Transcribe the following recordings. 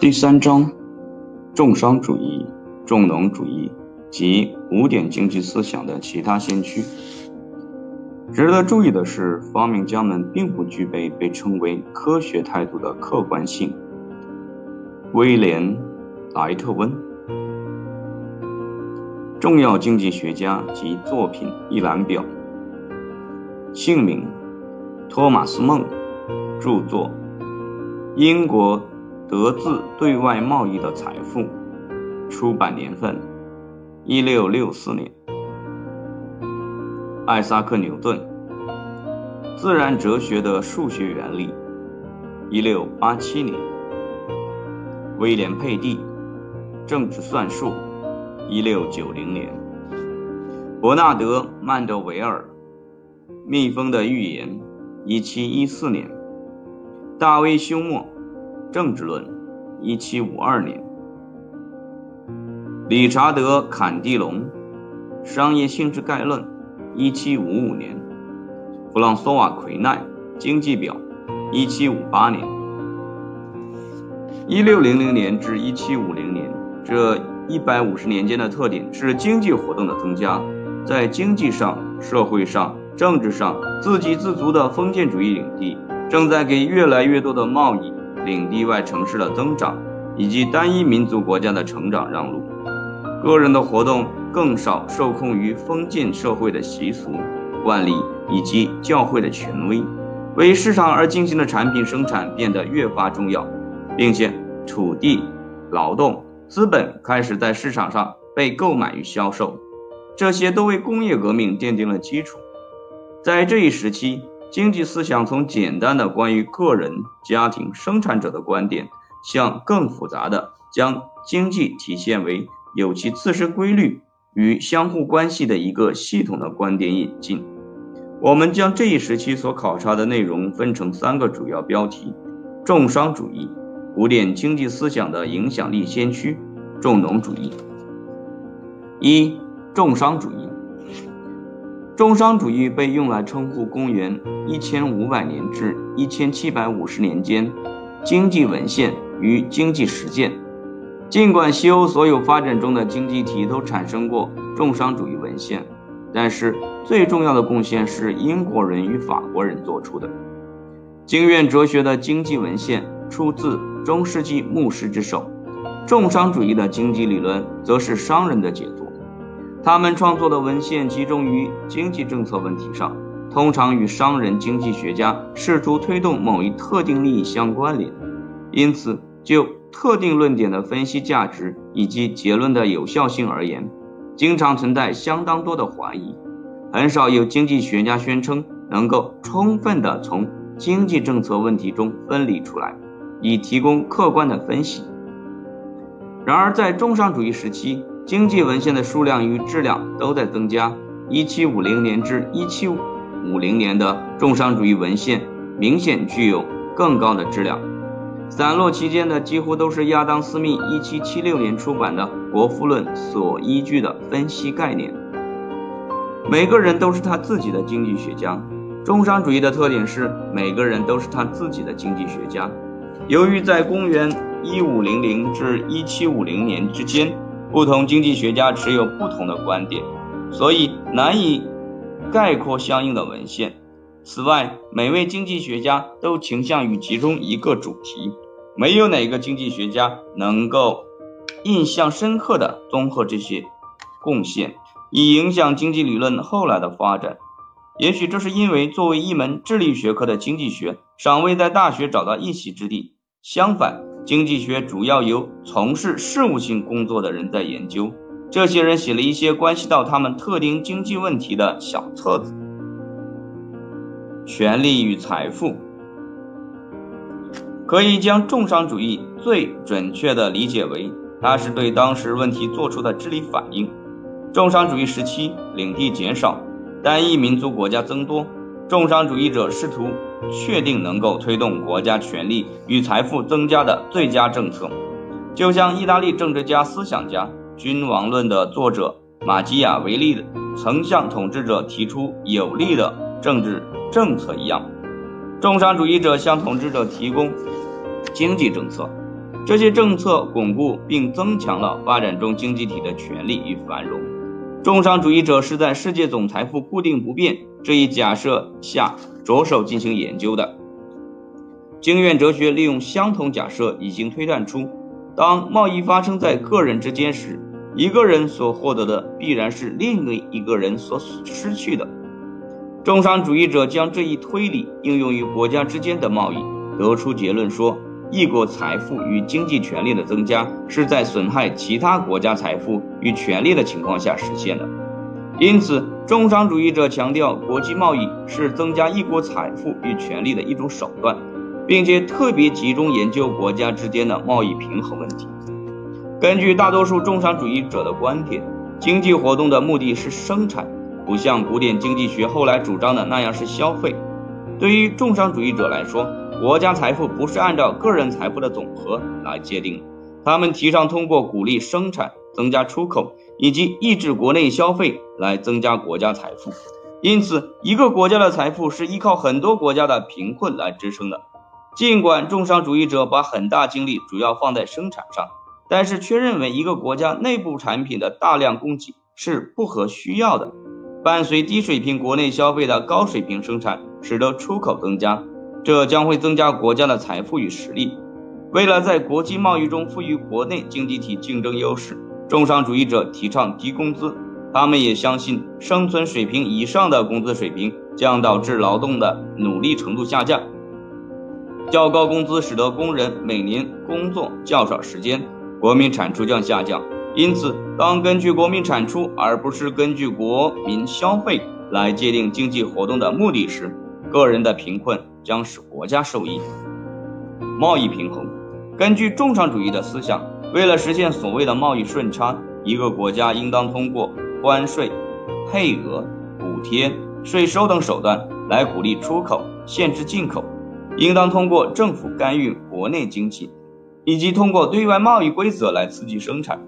第三章，重商主义、重农主义及古典经济思想的其他先驱。值得注意的是，发明家们并不具备被称为科学态度的客观性。威廉·莱特温，重要经济学家及作品一览表。姓名：托马斯·孟，著作：英国。德字对外贸易的财富，出版年份：一六六四年。艾萨克·牛顿，自然哲学的数学原理，一六八七年。威廉·佩蒂，政治算术，一六九零年。伯纳德·曼德维尔，蜜蜂的预言，一七一四年。大卫·休谟。政治论，一七五二年；理查德·坎蒂隆，商业性质概论，一七五五年；弗朗索瓦·奎奈，经济表，一七五八年。一六零零年至一七五零年这一百五十年间的特点是经济活动的增加，在经济上、社会上、政治上自给自足的封建主义领地正在给越来越多的贸易。领地外城市的增长，以及单一民族国家的成长让路，个人的活动更少受控于封建社会的习俗、惯例以及教会的权威，为市场而进行的产品生产变得越发重要，并且土地、劳动、资本开始在市场上被购买与销售，这些都为工业革命奠定了基础。在这一时期。经济思想从简单的关于个人、家庭、生产者的观点，向更复杂的将经济体现为有其自身规律与相互关系的一个系统的观点引进。我们将这一时期所考察的内容分成三个主要标题：重商主义、古典经济思想的影响力先驱、重农主义。一、重商主义。重商主义被用来称呼公元一千五百年至一千七百五十年间经济文献与经济实践。尽管西欧所有发展中的经济体都产生过重商主义文献，但是最重要的贡献是英国人与法国人做出的。经院哲学的经济文献出自中世纪牧师之手，重商主义的经济理论则是商人的杰作。他们创作的文献集中于经济政策问题上，通常与商人、经济学家试图推动某一特定利益相关联，因此就特定论点的分析价值以及结论的有效性而言，经常存在相当多的怀疑。很少有经济学家宣称能够充分地从经济政策问题中分离出来，以提供客观的分析。然而，在重商主义时期，经济文献的数量与质量都在增加。1750年至1750年的重商主义文献明显具有更高的质量。散落其间的几乎都是亚当·斯密1776年出版的《国富论》所依据的分析概念。每个人都是他自己的经济学家。重商主义的特点是每个人都是他自己的经济学家。由于在公元1500至1750年之间。不同经济学家持有不同的观点，所以难以概括相应的文献。此外，每位经济学家都倾向于其中一个主题，没有哪个经济学家能够印象深刻的综合这些贡献，以影响经济理论后来的发展。也许这是因为作为一门智力学科的经济学尚未在大学找到一席之地。相反，经济学主要由从事事务性工作的人在研究，这些人写了一些关系到他们特定经济问题的小册子。权力与财富，可以将重商主义最准确地理解为，它是对当时问题做出的智力反应。重商主义时期，领地减少，单一民族国家增多，重商主义者试图。确定能够推动国家权力与财富增加的最佳政策，就像意大利政治家、思想家《君王论》的作者马基雅维利曾向统治者提出有利的政治政策一样，重商主义者向统治者提供经济政策。这些政策巩固并增强了发展中经济体的权利与繁荣。重商主义者是在世界总财富固定不变这一假设下着手进行研究的。经验哲学利用相同假设已经推断出，当贸易发生在个人之间时，一个人所获得的必然是另一个人所失去的。重商主义者将这一推理应用于国家之间的贸易，得出结论说，一国财富与经济权力的增加是在损害其他国家财富与权力的情况下实现的。因此，重商主义者强调，国际贸易是增加一国财富与权力的一种手段。并且特别集中研究国家之间的贸易平衡问题。根据大多数重商主义者的观点，经济活动的目的是生产，不像古典经济学后来主张的那样是消费。对于重商主义者来说，国家财富不是按照个人财富的总和来界定，他们提倡通过鼓励生产、增加出口以及抑制国内消费来增加国家财富。因此，一个国家的财富是依靠很多国家的贫困来支撑的。尽管重商主义者把很大精力主要放在生产上，但是却认为一个国家内部产品的大量供给是不合需要的。伴随低水平国内消费的高水平生产，使得出口增加，这将会增加国家的财富与实力。为了在国际贸易中赋予国内经济体竞争优势，重商主义者提倡低工资。他们也相信，生存水平以上的工资水平将导致劳动的努力程度下降。较高工资使得工人每年工作较少时间，国民产出将下降。因此，当根据国民产出而不是根据国民消费来界定经济活动的目的时，个人的贫困将使国家受益。贸易平衡，根据重商主义的思想，为了实现所谓的贸易顺差，一个国家应当通过关税、配额、补贴、税收等手段来鼓励出口，限制进口。应当通过政府干预国内经济，以及通过对外贸易规则来刺激生产。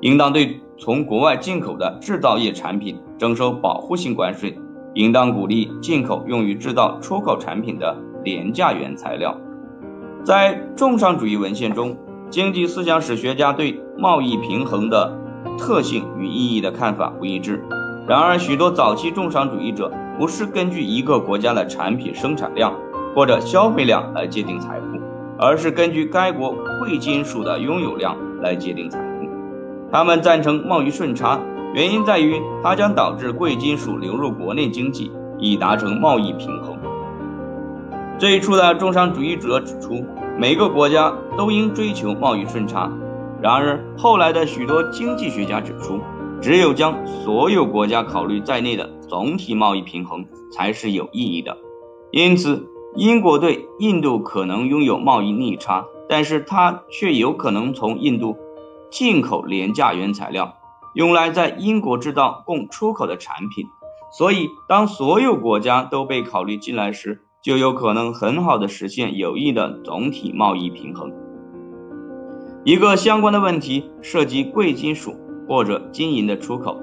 应当对从国外进口的制造业产品征收保护性关税。应当鼓励进口用于制造出口产品的廉价原材料。在重商主义文献中，经济思想史学家对贸易平衡的特性与意义的看法不一致。然而，许多早期重商主义者不是根据一个国家的产品生产量。或者消费量来界定财富，而是根据该国贵金属的拥有量来界定财富。他们赞成贸易顺差，原因在于它将导致贵金属流入国内经济，以达成贸易平衡。最初的重商主义者指出，每个国家都应追求贸易顺差。然而，后来的许多经济学家指出，只有将所有国家考虑在内的总体贸易平衡才是有意义的。因此。英国对印度可能拥有贸易逆差，但是它却有可能从印度进口廉价原材料，用来在英国制造供出口的产品。所以，当所有国家都被考虑进来时，就有可能很好的实现有益的总体贸易平衡。一个相关的问题涉及贵金属或者金银的出口。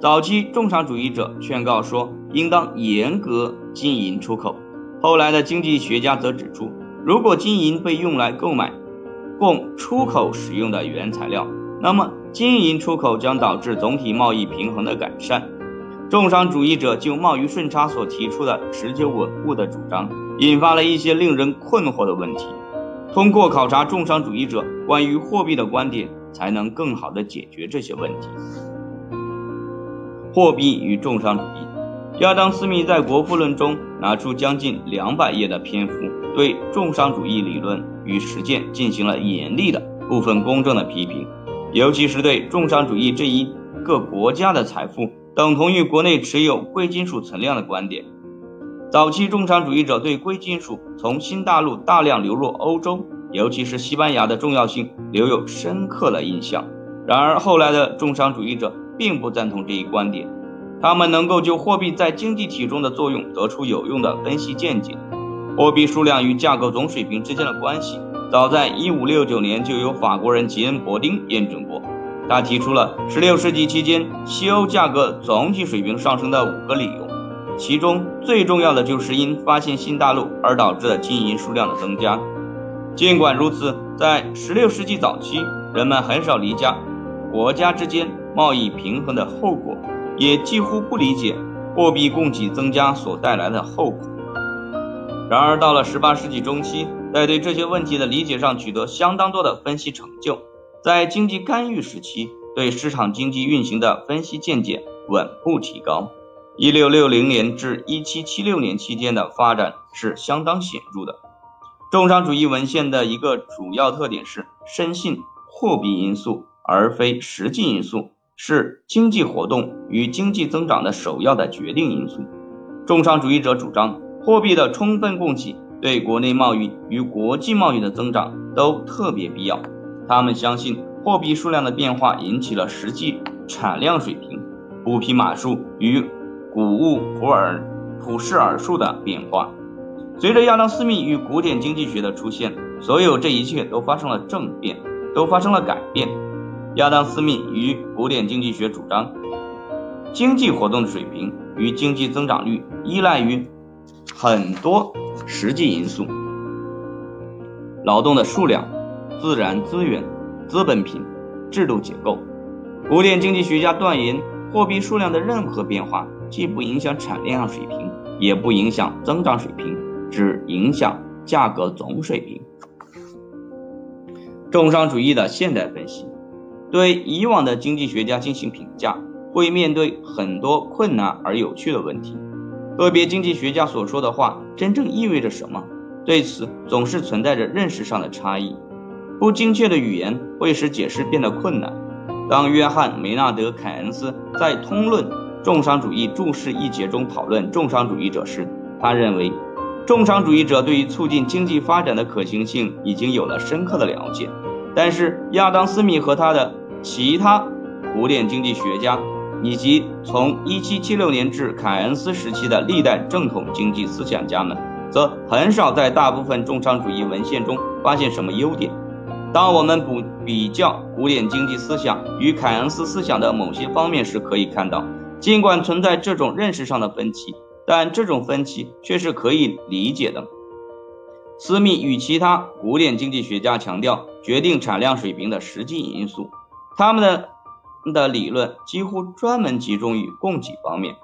早期重商主义者劝告说，应当严格金银出口。后来的经济学家则指出，如果金银被用来购买供出口使用的原材料，那么金银出口将导致总体贸易平衡的改善。重商主义者就贸易顺差所提出的持久稳固的主张，引发了一些令人困惑的问题。通过考察重商主义者关于货币的观点，才能更好地解决这些问题。货币与重商主义。亚当·斯密在《国富论》中拿出将近两百页的篇幅，对重商主义理论与实践进行了严厉的、部分公正的批评，尤其是对重商主义这一个国家的财富等同于国内持有贵金属存量的观点。早期重商主义者对贵金属从新大陆大量流入欧洲，尤其是西班牙的重要性留有深刻的印象。然而，后来的重商主义者并不赞同这一观点。他们能够就货币在经济体中的作用得出有用的分析见解。货币数量与价格总水平之间的关系，早在1569年就由法国人吉恩·伯丁验证过。他提出了16世纪期间西欧价格总体水平上升的五个理由，其中最重要的就是因发现新大陆而导致的金银数量的增加。尽管如此，在16世纪早期，人们很少离家国家之间贸易平衡的后果，也几乎不理解货币供给增加所带来的后果。然而，到了18世纪中期，在对这些问题的理解上取得相当多的分析成就。在经济干预时期，对市场经济运行的分析见解稳步提高。1660年至1776年期间的发展是相当显著的。重商主义文献的一个主要特点是深信货币因素而非实际因素是经济活动与经济增长的首要的决定因素。重商主义者主张货币的充分供给对国内贸易与国际贸易的增长都特别必要。他们相信货币数量的变化引起了实际产量水平、布匹马数与谷物普尔普氏尔数的变化。随着亚当·斯密与古典经济学的出现，所有这一切都发生了政变，都发生了改变。亚当·斯密与古典经济学主张，经济活动的水平与经济增长率依赖于很多实际因素：劳动的数量、自然资源、资本品、制度结构。古典经济学家断言，货币数量的任何变化既不影响产量水平，也不影响增长水平。只影响价格总水平。重商主义的现代分析对以往的经济学家进行评价，会面对很多困难而有趣的问题。个别经济学家所说的话真正意味着什么？对此总是存在着认识上的差异。不精确的语言会使解释变得困难。当约翰·梅纳德·凯恩斯在《通论重商主义注释》一节中讨论重商主义者时，他认为。重商主义者对于促进经济发展的可行性已经有了深刻的了解，但是亚当·斯密和他的其他古典经济学家，以及从1776年至凯恩斯时期的历代正统经济思想家们，则很少在大部分重商主义文献中发现什么优点。当我们不比较古典经济思想与凯恩斯思想的某些方面时，可以看到，尽管存在这种认识上的分歧。但这种分歧却是可以理解的。斯密与其他古典经济学家强调决定产量水平的实际因素，他们的的理论几乎专门集中于供给方面，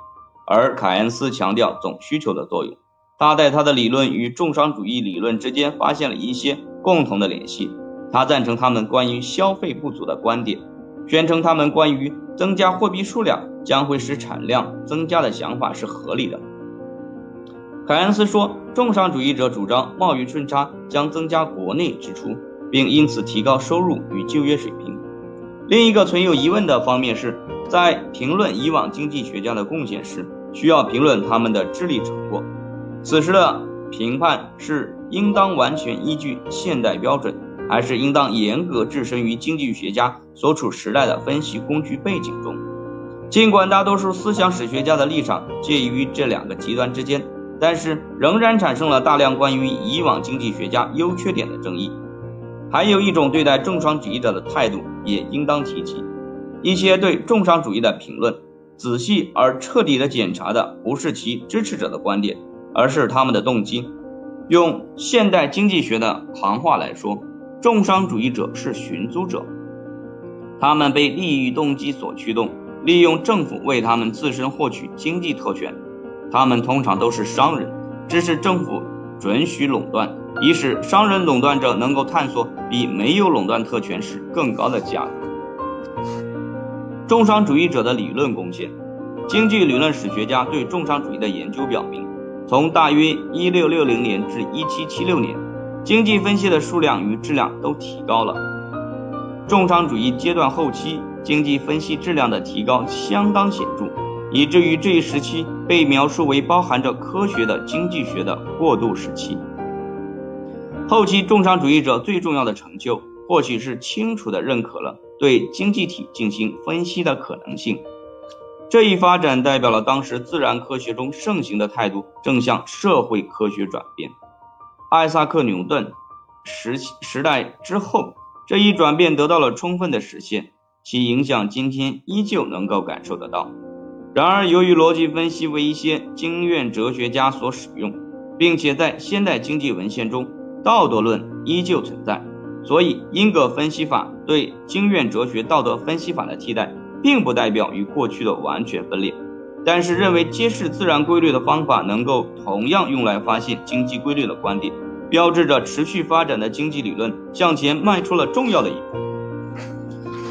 而凯恩斯强调总需求的作用。他在他的理论与重商主义理论之间发现了一些共同的联系。他赞成他们关于消费不足的观点，宣称他们关于增加货币数量将会使产量增加的想法是合理的。凯恩斯说，重商主义者主张贸易顺差将增加国内支出，并因此提高收入与就业水平。另一个存有疑问的方面是，在评论以往经济学家的贡献时，需要评论他们的智力成果。此时的评判是应当完全依据现代标准，还是应当严格置身于经济学家所处时代的分析工具背景中？尽管大多数思想史学家的立场介于这两个极端之间。但是仍然产生了大量关于以往经济学家优缺点的争议。还有一种对待重商主义者的态度也应当提及。一些对重商主义的评论，仔细而彻底地检查的不是其支持者的观点，而是他们的动机。用现代经济学的行话来说，重商主义者是寻租者，他们被利益动机所驱动，利用政府为他们自身获取经济特权。他们通常都是商人，支持政府准许垄断，以使商人垄断者能够探索比没有垄断特权时更高的价格。重商主义者的理论贡献，经济理论史学家对重商主义的研究表明，从大约1660年至1776年，经济分析的数量与质量都提高了。重商主义阶段后期，经济分析质量的提高相当显著。以至于这一时期被描述为包含着科学的经济学的过渡时期。后期重商主义者最重要的成就，或许是清楚地认可了对经济体进行分析的可能性。这一发展代表了当时自然科学中盛行的态度正向社会科学转变。艾萨克·牛顿时时代之后，这一转变得到了充分的实现，其影响今天依旧能够感受得到。然而，由于逻辑分析为一些经验哲学家所使用，并且在现代经济文献中，道德论依旧存在，所以，因果分析法对经验哲学道德分析法的替代，并不代表与过去的完全分裂。但是，认为揭示自然规律的方法能够同样用来发现经济规律的观点，标志着持续发展的经济理论向前迈出了重要的一步。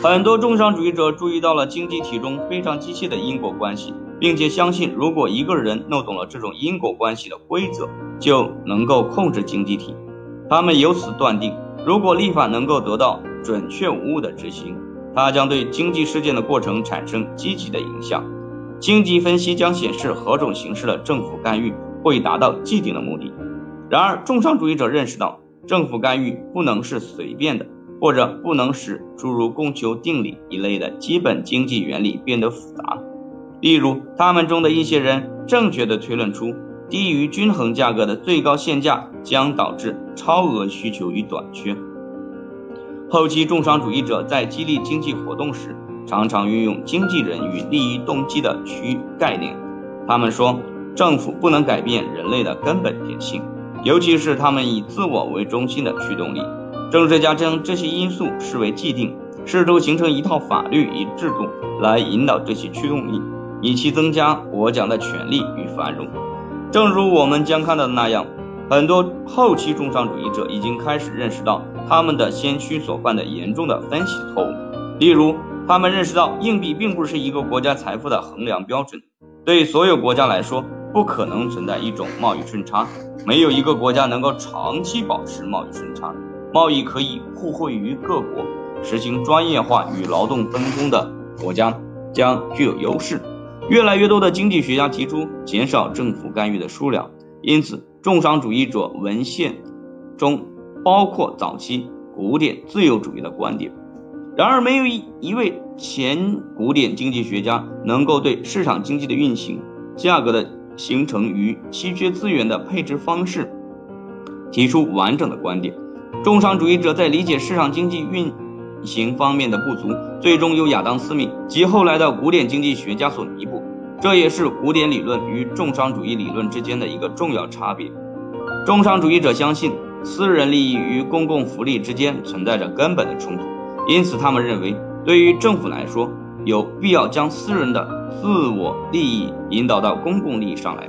很多重商主义者注意到了经济体中非常机械的因果关系，并且相信，如果一个人弄懂了这种因果关系的规则，就能够控制经济体。他们由此断定。如果立法能够得到准确无误的执行，它将对经济事件的过程产生积极的影响。经济分析将显示何种形式的政府干预会达到既定的目的。然而，重商主义者认识到，政府干预不能是随便的，或者不能使诸如供求定理一类的基本经济原理变得复杂。例如，他们中的一些人正确的推论出。低于均衡价格的最高限价将导致超额需求与短缺。后期重商主义者在激励经济活动时，常常运用经纪人与利益动机的区概念。他们说，政府不能改变人类的根本天性，尤其是他们以自我为中心的驱动力。政治家将这些因素视为既定，试图形成一套法律与制度来引导这些驱动力，以期增加国家的权力与繁荣。正如我们将看到的那样，很多后期重商主义者已经开始认识到他们的先驱所犯的严重的分析错误。例如，他们认识到硬币并不是一个国家财富的衡量标准，对所有国家来说不可能存在一种贸易顺差，没有一个国家能够长期保持贸易顺差。贸易可以互惠于各国，实行专业化与劳动分工的国家将具有优势。越来越多的经济学家提出减少政府干预的数量，因此重商主义者文献中包括早期古典自由主义的观点。然而，没有一一位前古典经济学家能够对市场经济的运行、价格的形成与稀缺资源的配置方式提出完整的观点。重商主义者在理解市场经济运。行方面的不足，最终由亚当·斯密及后来的古典经济学家所弥补。这也是古典理论与重商主义理论之间的一个重要差别。重商主义者相信私人利益与公共福利之间存在着根本的冲突，因此他们认为，对于政府来说，有必要将私人的自我利益引导到公共利益上来。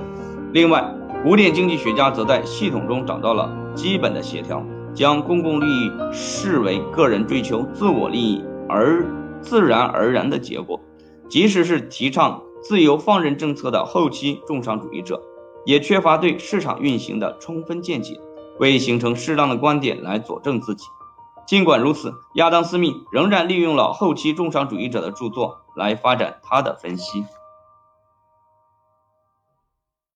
另外，古典经济学家则在系统中找到了基本的协调。将公共利益视为个人追求自我利益而自然而然的结果，即使是提倡自由放任政策的后期重商主义者，也缺乏对市场运行的充分见解，未形成适当的观点来佐证自己。尽管如此，亚当·斯密仍然利用了后期重商主义者的著作来发展他的分析。